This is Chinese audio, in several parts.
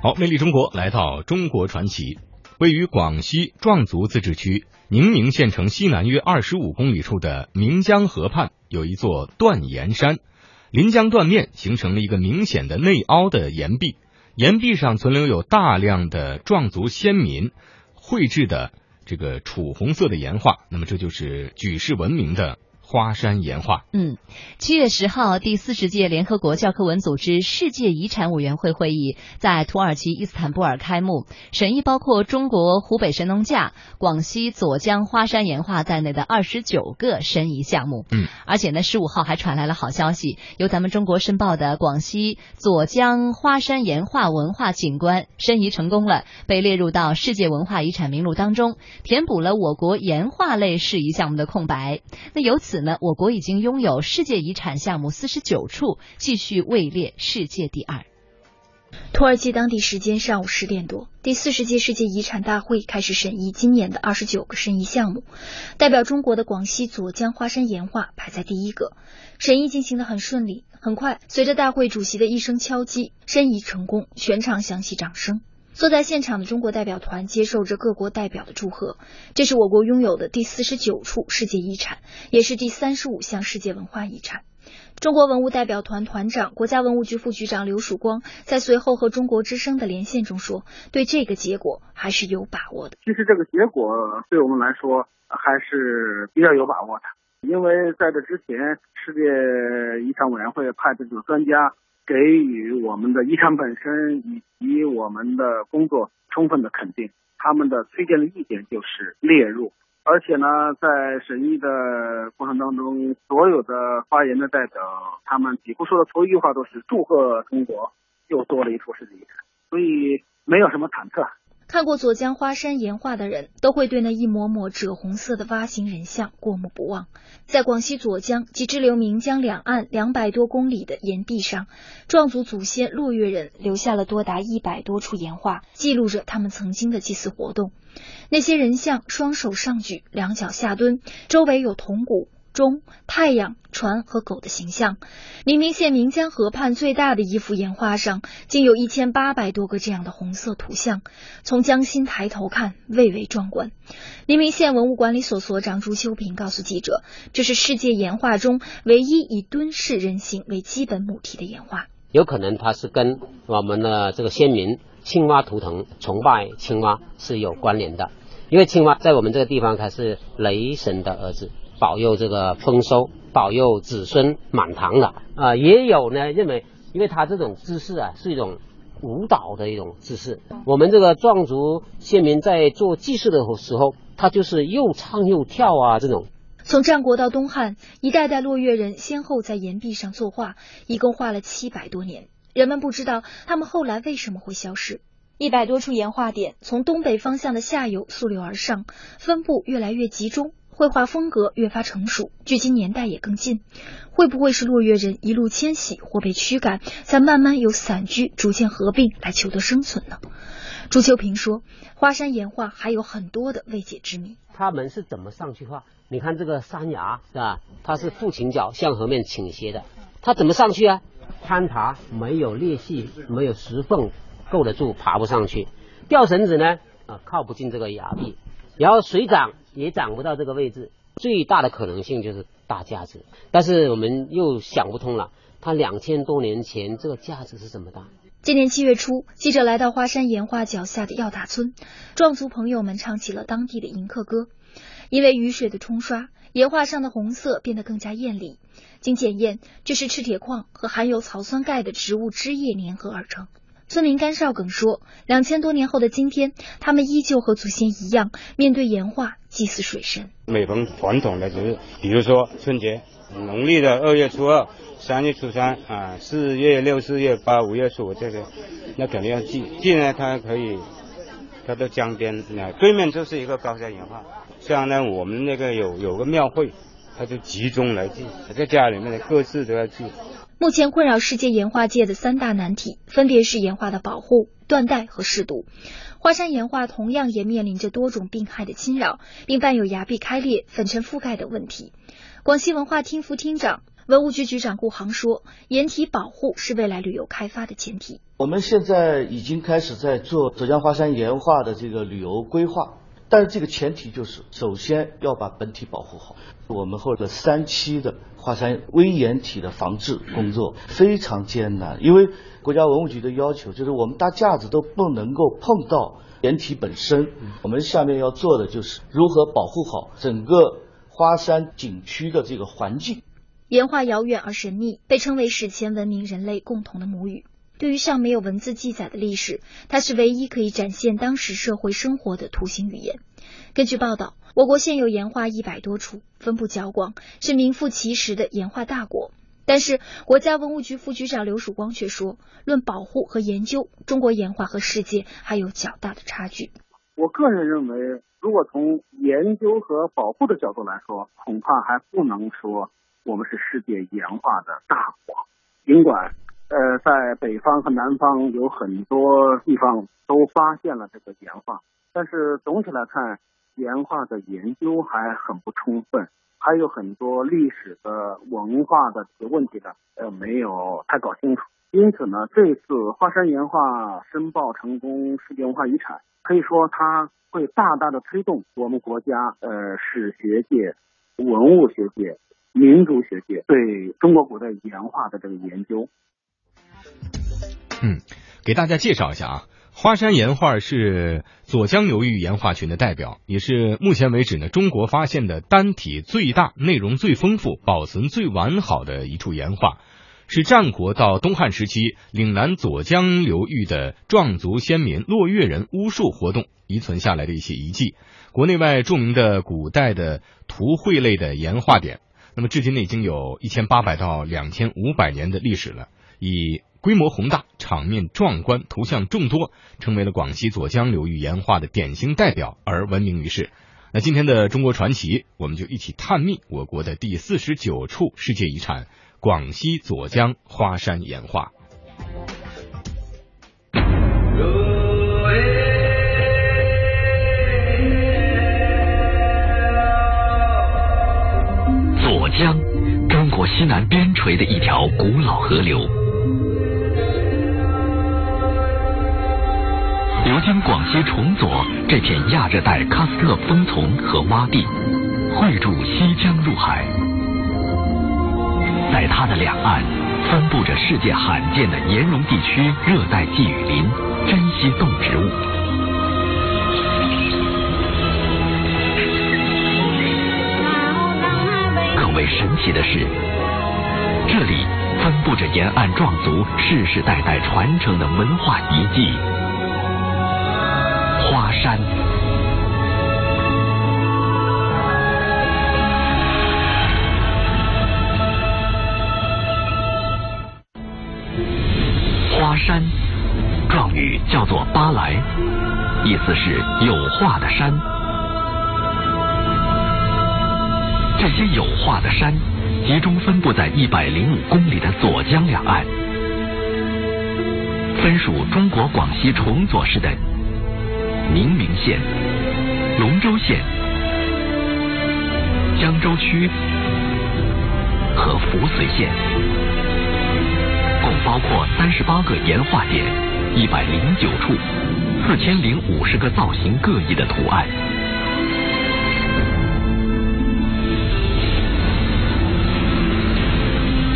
好，魅力中国来到中国传奇，位于广西壮族自治区宁明县城西南约二十五公里处的岷江河畔，有一座断岩山，临江断面，形成了一个明显的内凹的岩壁，岩壁上存留有大量的壮族先民绘制的这个楚红色的岩画，那么这就是举世闻名的。花山岩画。嗯，七月十号，第四十届联合国教科文组织世界遗产委员会会议在土耳其伊斯坦布尔开幕，审议包括中国湖北神农架、广西左江花山岩画在内的二十九个申遗项目。嗯，而且呢，十五号还传来了好消息，由咱们中国申报的广西左江花山岩画文化景观申遗成功了，被列入到世界文化遗产名录当中，填补了我国岩画类事宜项目的空白。那由此。呢，我国已经拥有世界遗产项目四十九处，继续位列世界第二。土耳其当地时间上午十点多，第四十届世界遗产大会开始审议今年的二十九个申遗项目。代表中国的广西左江花山岩画排在第一个，审议进行的很顺利。很快，随着大会主席的一声敲击，申遗成功，全场响起掌声。坐在现场的中国代表团接受着各国代表的祝贺。这是我国拥有的第四十九处世界遗产，也是第三十五项世界文化遗产。中国文物代表团团长、国家文物局副局长刘曙光在随后和中国之声的连线中说：“对这个结果还是有把握的。其实这个结果对我们来说还是比较有把握的，因为在这之前，世界遗产委员会派的这个专家。”给予我们的遗产本身以及我们的工作充分的肯定，他们的推荐的意见就是列入，而且呢，在审议的过程当中，所有的发言的代表，他们几乎说的头一句话都是祝贺中国又多了一处世界遗产，所以没有什么忐忑。看过左江花山岩画的人都会对那一抹抹赭红色的蛙形人像过目不忘。在广西左江及支流岷江两岸两百多公里的岩壁上，壮族祖先落月人留下了多达一百多处岩画，记录着他们曾经的祭祀活动。那些人像双手上举，两脚下蹲，周围有铜鼓。钟、太阳、船和狗的形象。黎明县岷江河畔最大的一幅岩画上，竟有一千八百多个这样的红色图像。从江心抬头看，蔚为壮观。黎明县文物管理所所长朱秋平告诉记者：“这是世界岩画中唯一以蹲式人形为基本母题的岩画。有可能它是跟我们的这个先民青蛙图腾崇拜青蛙是有关联的，因为青蛙在我们这个地方它是雷神的儿子。”保佑这个丰收，保佑子孙满堂的啊！也有呢，认为因为他这种姿势啊，是一种舞蹈的一种姿势。我们这个壮族先民在做祭祀的时候，他就是又唱又跳啊，这种。从战国到东汉，一代代落月人先后在岩壁上作画，一共画了七百多年。人们不知道他们后来为什么会消失。一百多处岩画点从东北方向的下游溯流而上，分布越来越集中。绘画风格越发成熟，距今年代也更近。会不会是落月人一路迁徙或被驱赶，再慢慢由散居逐渐合并来求得生存呢？朱秋平说：“花山岩画还有很多的未解之谜。他们是怎么上去画？你看这个山崖是吧？它是负倾角向河面倾斜的，它怎么上去啊？攀爬没有裂隙，没有石缝够得住，爬不上去。吊绳子呢？啊，靠不进这个崖壁。然后水涨。”也涨不到这个位置，最大的可能性就是大架子，但是我们又想不通了，它两千多年前这个架子是怎么大？今年七月初，记者来到花山岩画脚下的药大村，壮族朋友们唱起了当地的迎客歌。因为雨水的冲刷，岩画上的红色变得更加艳丽。经检验，这是赤铁矿和含有草酸钙的植物汁液粘合而成。村民甘少耿说：“两千多年后的今天，他们依旧和祖先一样，面对岩画祭祀水神。每逢传统的节日，比如说春节，农历的二月初二、三月初三啊，四月六、四月八、五月初五这些，那肯定要祭。祭呢，它可以，它的江边那对面就是一个高山岩画，像呢我们那个有有个庙会，它就集中来祭，在家里面的各自都要祭。”目前困扰世界岩画界的三大难题，分别是岩画的保护、断代和试毒。花山岩画同样也面临着多种病害的侵扰，并伴有崖壁开裂、粉尘覆盖等问题。广西文化厅副厅长、文物局局长顾航说，岩体保护是未来旅游开发的前提。我们现在已经开始在做浙江华山岩画的这个旅游规划，但是这个前提就是首先要把本体保护好。我们后的三期的华山危岩体的防治工作非常艰难，因为国家文物局的要求就是我们搭架子都不能够碰到岩体本身。我们下面要做的就是如何保护好整个花山景区的这个环境。岩画遥远而神秘，被称为史前文明人类共同的母语。对于尚没有文字记载的历史，它是唯一可以展现当时社会生活的图形语言。根据报道，我国现有岩画一百多处，分布较广，是名副其实的岩画大国。但是，国家文物局副局长刘曙光却说，论保护和研究，中国岩画和世界还有较大的差距。我个人认为，如果从研究和保护的角度来说，恐怕还不能说。我们是世界岩画的大国，尽管呃在北方和南方有很多地方都发现了这个岩画，但是总体来看，岩画的研究还很不充分，还有很多历史的文化的这个问题呢，呃没有太搞清楚。因此呢，这次华山岩画申报成功世界文化遗产，可以说它会大大的推动我们国家呃史学界、文物学界。民族学界对中国古代岩画的这个研究，嗯，给大家介绍一下啊，花山岩画是左江流域岩画群的代表，也是目前为止呢中国发现的单体最大、内容最丰富、保存最完好的一处岩画，是战国到东汉时期岭南左江流域的壮族先民落月人巫术活动遗存下来的一些遗迹，国内外著名的古代的图绘类的岩画点。那么至今呢，已经有一千八百到两千五百年的历史了，以规模宏大、场面壮观、图像众多，成为了广西左江流域岩画的典型代表而闻名于世。那今天的中国传奇，我们就一起探秘我国的第四十九处世界遗产——广西左江花山岩画。左江，中国西南边陲的一条古老河流，流经广西崇左这片亚热带喀斯特峰丛和洼地，汇注西江入海。在它的两岸，分布着世界罕见的岩溶地区热带季雨林、珍稀动植物。更为神奇的是，这里分布着沿岸壮族世世代代传承的文化遗迹——花山。花山，状语叫做巴莱，意思是有画的山。这些有画的山，集中分布在一百零五公里的左江两岸，分属中国广西崇左市的宁明县、龙州县、江州区和扶绥县，共包括三十八个岩画点、一百零九处、四千零五十个造型各异的图案。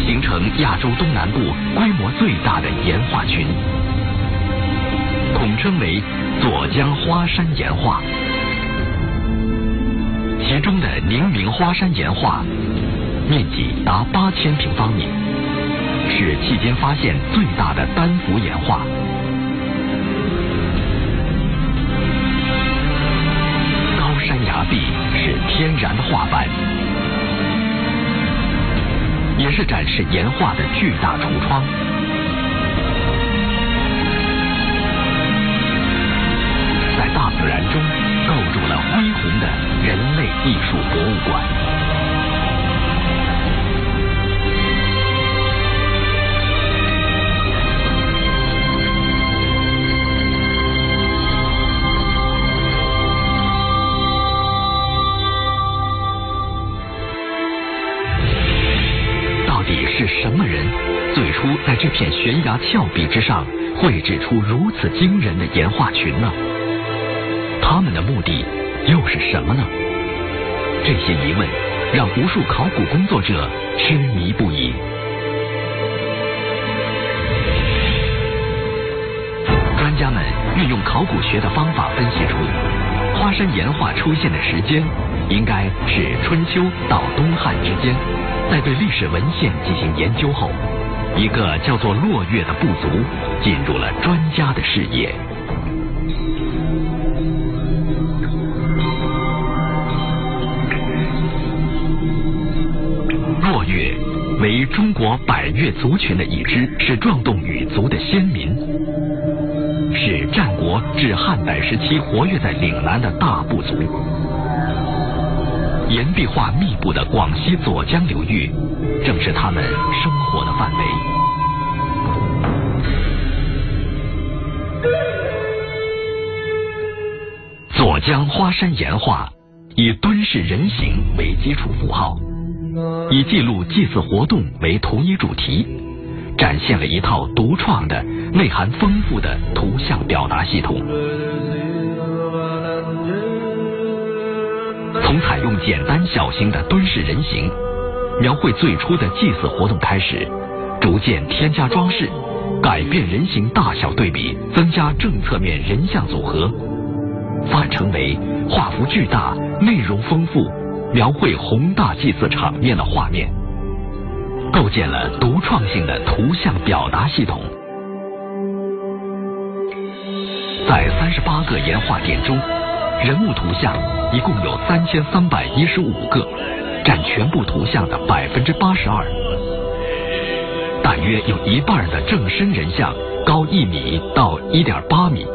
形成亚洲东南部规模最大的岩画群，统称为左江花山岩画。其中的宁明花山岩画面积达八千平方米，是迄今发现最大的单幅岩画。高山崖壁是天然的画板。也是展示岩画的巨大橱窗，艺术博物馆。到底是什么人最初在这片悬崖峭壁之上绘制出如此惊人的岩画群呢？他们的目的又是什么呢？这些疑问让无数考古工作者痴迷不已。专家们运用考古学的方法分析出，花山岩画出现的时间应该是春秋到东汉之间。在对历史文献进行研究后，一个叫做落月的部族进入了专家的视野。为中国百越族群的一支，是壮动羽族的先民，是战国至汉代时期活跃在岭南的大部族。岩壁画密布的广西左江流域，正是他们生活的范围。左江花山岩画以敦式人形为基础符号，以记录祭祀活动为同一主题，展现了一套独创的、内涵丰富的图像表达系统。从采用简单小型的蹲式人形描绘最初的祭祀活动开始，逐渐添加装饰，改变人形大小对比，增加正侧面人像组合，发展成为画幅巨大、内容丰富、描绘宏大祭祀场面的画面，构建了独创性的图像表达系统。在三十八个岩画点中。人物图像一共有三千三百一十五个，占全部图像的百分之八十二。大约有一半的正身人像高一米到一点八米，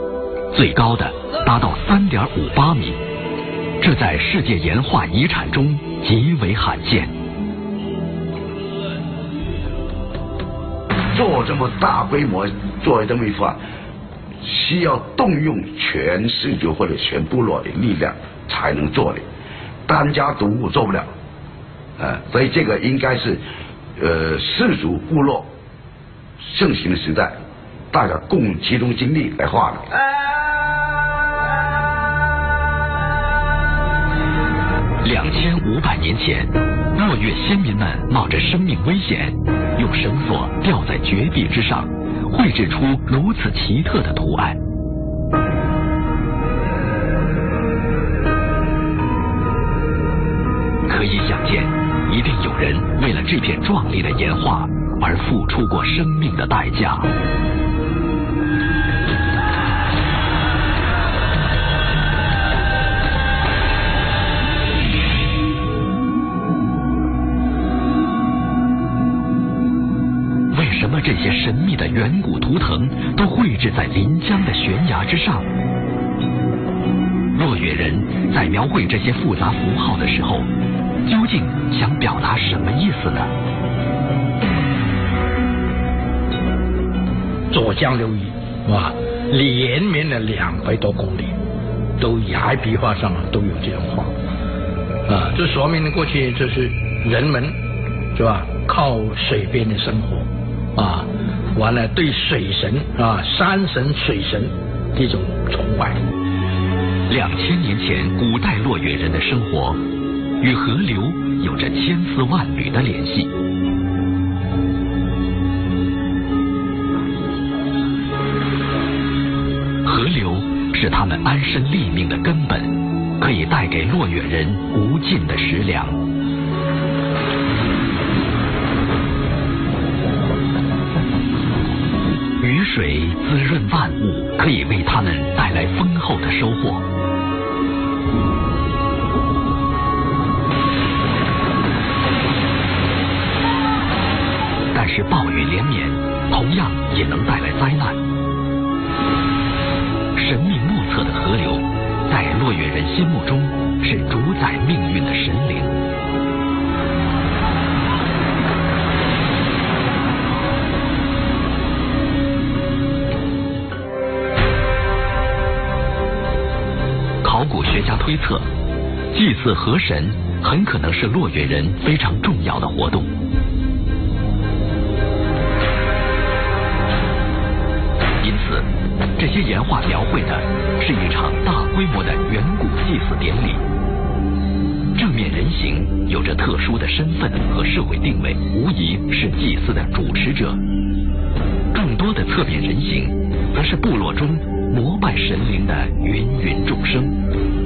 最高的达到三点五八米，这在世界岩画遗产中极为罕见。做这么大规模做这么一幅画。需要动用全氏族或者全部落的力量才能做的，单家独户做不了，呃，所以这个应该是呃氏族部落盛行的时代，大家共集中精力来画的。两千五百年前，落月先民们冒着生命危险，用绳索吊在绝壁之上。绘制出如此奇特的图案，可以想见，一定有人为了这片壮丽的岩画而付出过生命的代价。神秘的远古图腾都绘制在临江的悬崖之上。落月人在描绘这些复杂符号的时候，究竟想表达什么意思呢？左江流域哇？连绵了两百多公里，都崖壁画上都有这种画啊，这说明了过去就是人们是吧？靠水边的生活。啊，完了，对水神啊，山神、水神这种崇拜。两千年前，古代落月人的生活与河流有着千丝万缕的联系。河流是他们安身立命的根本，可以带给落月人无尽的食粮。滋润万物，可以为他们带来丰厚的收获。但是暴雨连绵，同样也能带来灾难。神秘莫测的河流，在落月人心目中是主宰命运的神灵。推测，祭祀河神很可能是落月人非常重要的活动。因此这些岩画描绘的是一场大规模的远古祭祀典礼。正面人形有着特殊的身份和社会定位，无疑是祭祀的主持者。更多的侧面人形，则是部落中膜拜神灵的芸芸众生。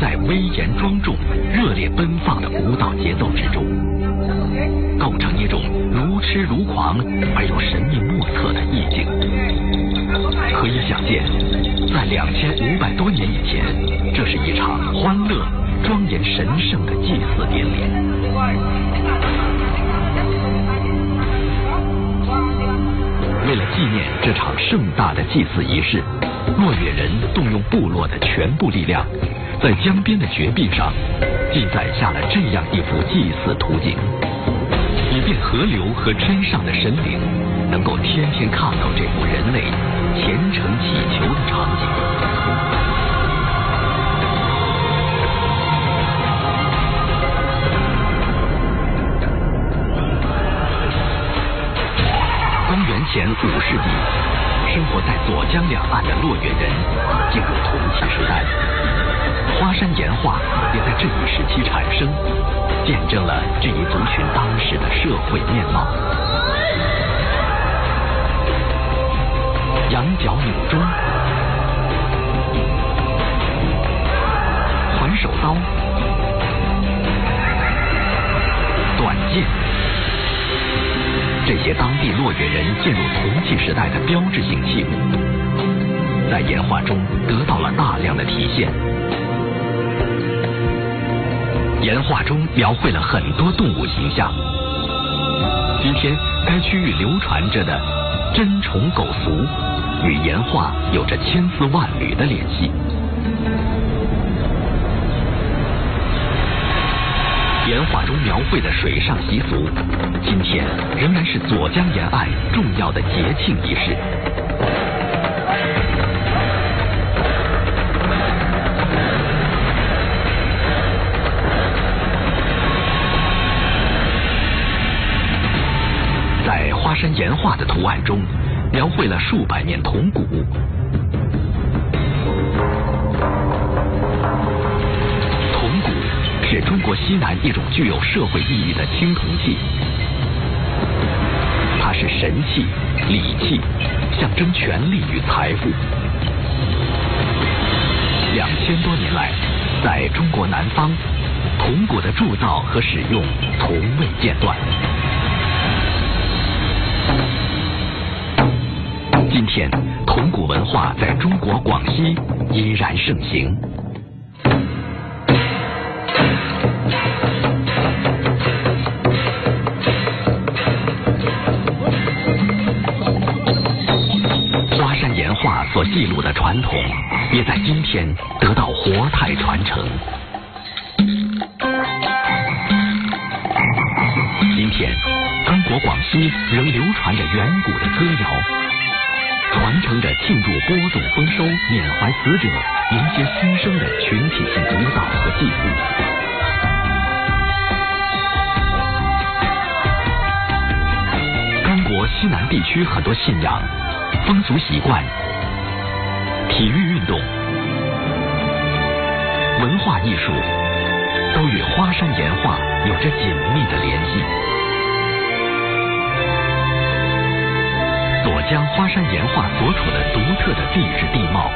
在威严庄重、热烈奔放的舞蹈节奏之中，构成一种如痴如狂而又神秘莫测的意境。可以想见，在两千五百多年以前，这是一场欢乐、庄严、神圣的祭祀典礼。为了纪念这场盛大的祭祀仪式，落月人动用部落的全部力量，在江边的绝壁上记载下了这样一幅祭祀图景，以便河流和山上的神灵能够天天看到这幅人类虔诚祈求的场景。公元前五世纪，生活在左江两岸的落月人进入铜器时代，花山岩画也在这一时期产生，见证了这一族群当时的社会面貌。羊角弩钟、环手刀、短剑。这些当地落月人进入铜器时代的标志性器物，在岩画中得到了大量的体现。岩画中描绘了很多动物形象。今天该区域流传着的真虫狗俗，与岩画有着千丝万缕的联系。岩画中描绘的水上习俗，今天仍然是左江沿岸重要的节庆仪式。山岩画的图案中，描绘了数百面铜鼓。铜鼓是中国西南一种具有社会意义的青铜器，它是神器、礼器，象征权力与财富。两千多年来，在中国南方，铜鼓的铸造和使用从未间断。今天，铜鼓文化在中国广西依然盛行。花山岩画所记录的传统，也在今天得到活态传承。今天，中国广西仍流传着远古的歌谣。传承着庆祝播种丰收、缅怀死者、迎接新生的群体性舞蹈和祭祀。中国西南地区很多信仰、风俗习惯、体育运动、文化艺术，都与花山岩画有着紧密的联系。江花山岩画所处的独特的地质地貌，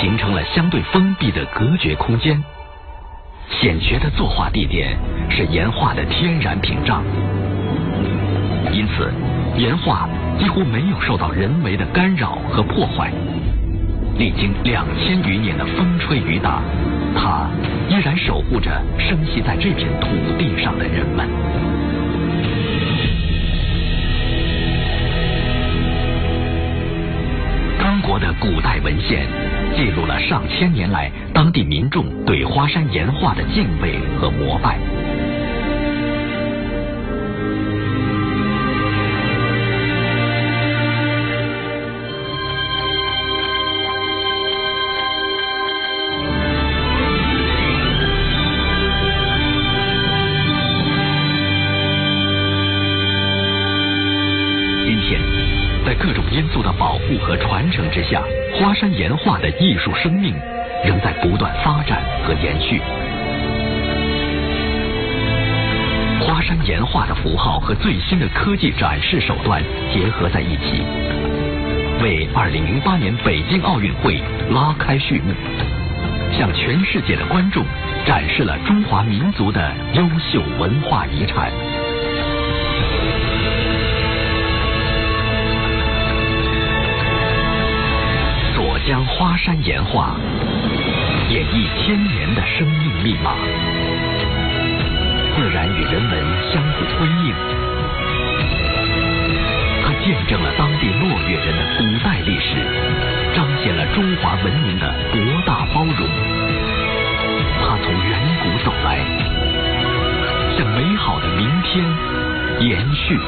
形成了相对封闭的隔绝空间。险绝的作画地点是岩画的天然屏障，因此岩画几乎没有受到人为的干扰和破坏。历经两千余年的风吹雨打，它依然守护着生息在这片土地上的人们。国的古代文献记录了上千年来当地民众对花山岩画的敬畏和膜拜。花山岩画的艺术生命仍在不断发展和延续。花山岩画的符号和最新的科技展示手段结合在一起，为2008年北京奥运会拉开序幕，向全世界的观众展示了中华民族的优秀文化遗产。将花山岩画，演绎千年的生命密码。自然与人文相互辉映，它见证了当地落月人的古代历史，彰显了中华文明的博大包容。它从远古走来，向美好的明天延续。